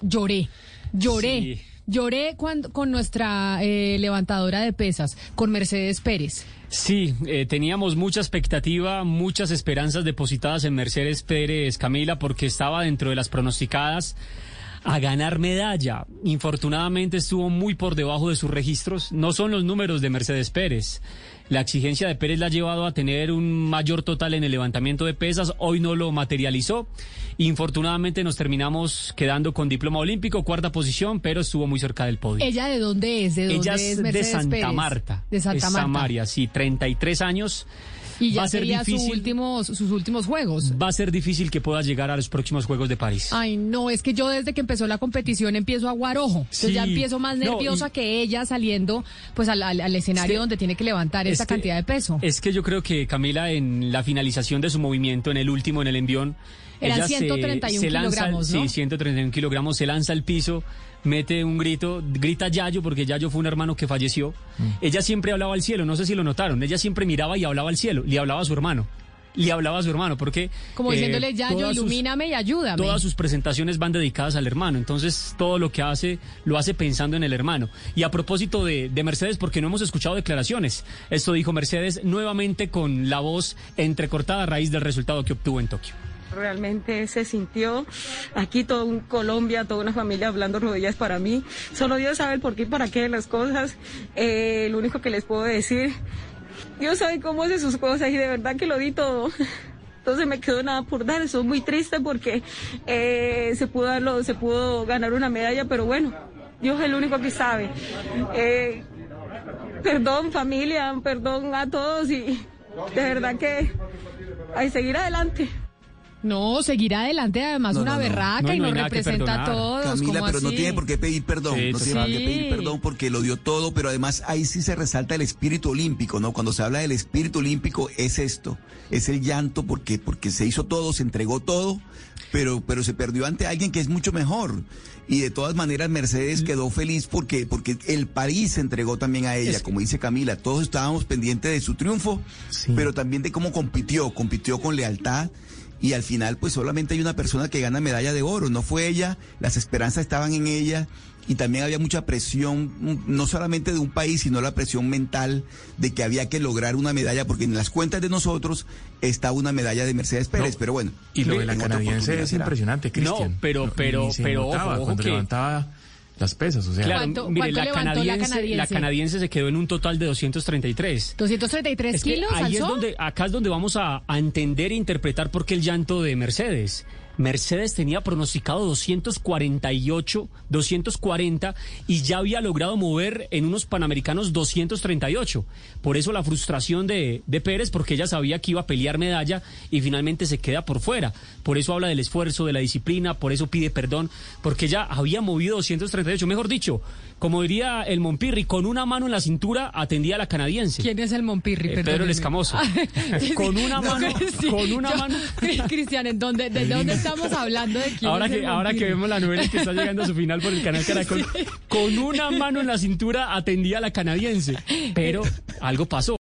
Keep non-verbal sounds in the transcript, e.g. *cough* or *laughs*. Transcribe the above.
Lloré, lloré. Sí. Lloré cuando, con nuestra eh, levantadora de pesas, con Mercedes Pérez. Sí, eh, teníamos mucha expectativa, muchas esperanzas depositadas en Mercedes Pérez, Camila, porque estaba dentro de las pronosticadas a ganar medalla. Infortunadamente estuvo muy por debajo de sus registros. No son los números de Mercedes Pérez. La exigencia de Pérez la ha llevado a tener un mayor total en el levantamiento de pesas. Hoy no lo materializó. Infortunadamente nos terminamos quedando con diploma olímpico, cuarta posición, pero estuvo muy cerca del podio. ¿Ella de dónde es? ¿De dónde Ella es es de Santa Pérez? Marta. De Santa es Marta. Samaria, sí, 33 años. Y ya Va a ser sería su difícil. últimos, sus últimos juegos. Va a ser difícil que pueda llegar a los próximos Juegos de París. Ay, no, es que yo desde que empezó la competición empiezo a aguar ojo. Entonces Sí. ya empiezo más No, nerviosa y- que ella saliendo pues al, al- al escenario donde tiene que levantar Es esa cantidad de peso. Es que yo creo que Camila en la finalización de su movimiento, en el último, en el envión, Eran ella se- 131 se lanza- kilogramos, ¿no? Sí, 131 kilogramos, se lanza al piso, mete un grito, grita Yayo, porque Yayo fue un hermano que falleció. Mm. Ella siempre hablaba al cielo, no sé si lo notaron, ella siempre miraba y hablaba al cielo, le hablaba a su hermano. Le hablaba a su hermano, porque... Como eh, diciéndole, Yayo, todas sus- ilumíname y ayúdame. Todas sus presentaciones van dedicadas al hermano, entonces todo lo que hace lo hace pensando en el hermano. Y a propósito de, de Mercedes, porque no hemos escuchado declaraciones, esto dijo Mercedes nuevamente con la voz entrecortada a raíz del resultado que obtuvo en Tokio. Realmente se sintió aquí todo un Colombia, toda una familia hablando rodillas para mí. Solo Dios sabe el por qué y para qué de las cosas. Eh, lo único que les puedo decir, Dios sabe cómo hace sus cosas y de verdad que lo di todo. Entonces me quedó nada por dar. Estoy muy triste porque eh, se pudo se pudo ganar una medalla, pero bueno, Dios es el único que sabe. Eh, perdón familia, perdón a todos y de verdad que hay seguir adelante. No, seguirá adelante además No, una no, no. berraca No, y no nos representa a todos. Camila, ¿cómo pero no tiene por qué pedir perdón, Sí, no sí, tiene por qué pedir perdón porque lo dio todo, pero además ahí sí se resalta el espíritu olímpico, ¿no? Cuando se habla del espíritu olímpico es esto, es el llanto porque porque se hizo todo, se entregó todo, pero pero se perdió ante alguien que es mucho mejor. Y de todas maneras Mercedes quedó feliz porque porque el París se entregó también a ella, Es- como dice Camila, todos estábamos pendientes de su triunfo, Sí. pero también de cómo compitió, compitió con lealtad y al final pues solamente hay una persona que gana medalla de oro, no fue ella, las esperanzas estaban en ella y también había mucha presión, mm, no solamente de un país, sino la presión mental de que había que lograr una medalla, porque en las cuentas de nosotros está una medalla de Mercedes Pérez, No, pero bueno. Y lo de la canadiense es será. impresionante, Cristian. No, pero- pero- pero ojo, ojo que- levantaba las pesas, o sea. Claro, ¿Cuánto- mire, cuánto la levantó la canadiense, canadiense? la canadiense se quedó en un total de 233. 233 Es kilos ahí es donde, acá es donde vamos a, a entender e interpretar por qué el llanto de Mercedes. Mercedes tenía pronosticado 248, 240 y ya había logrado mover en unos panamericanos 238. Por eso la frustración de, de Pérez, porque ella sabía que iba a pelear medalla y finalmente se queda por fuera. Por eso habla del esfuerzo, de la disciplina, por eso pide perdón, porque ella había movido 238. Mejor dicho, como diría el Monpirri, con una mano en la cintura atendía a la canadiense. ¿Quién es el Monpirri? Eh, Pedro el Escamoso. *laughs* Sí, Con una no, mano- *laughs* sí, con una yo- mano. *laughs* Cristian, ¿en dónde, ¿de dónde estamos hablando? ¿De quién Ahora es el que, ahora que vemos la novela que está llegando a su final por el canal Caracol, con una mano en la cintura atendía a la canadiense. Pero algo pasó.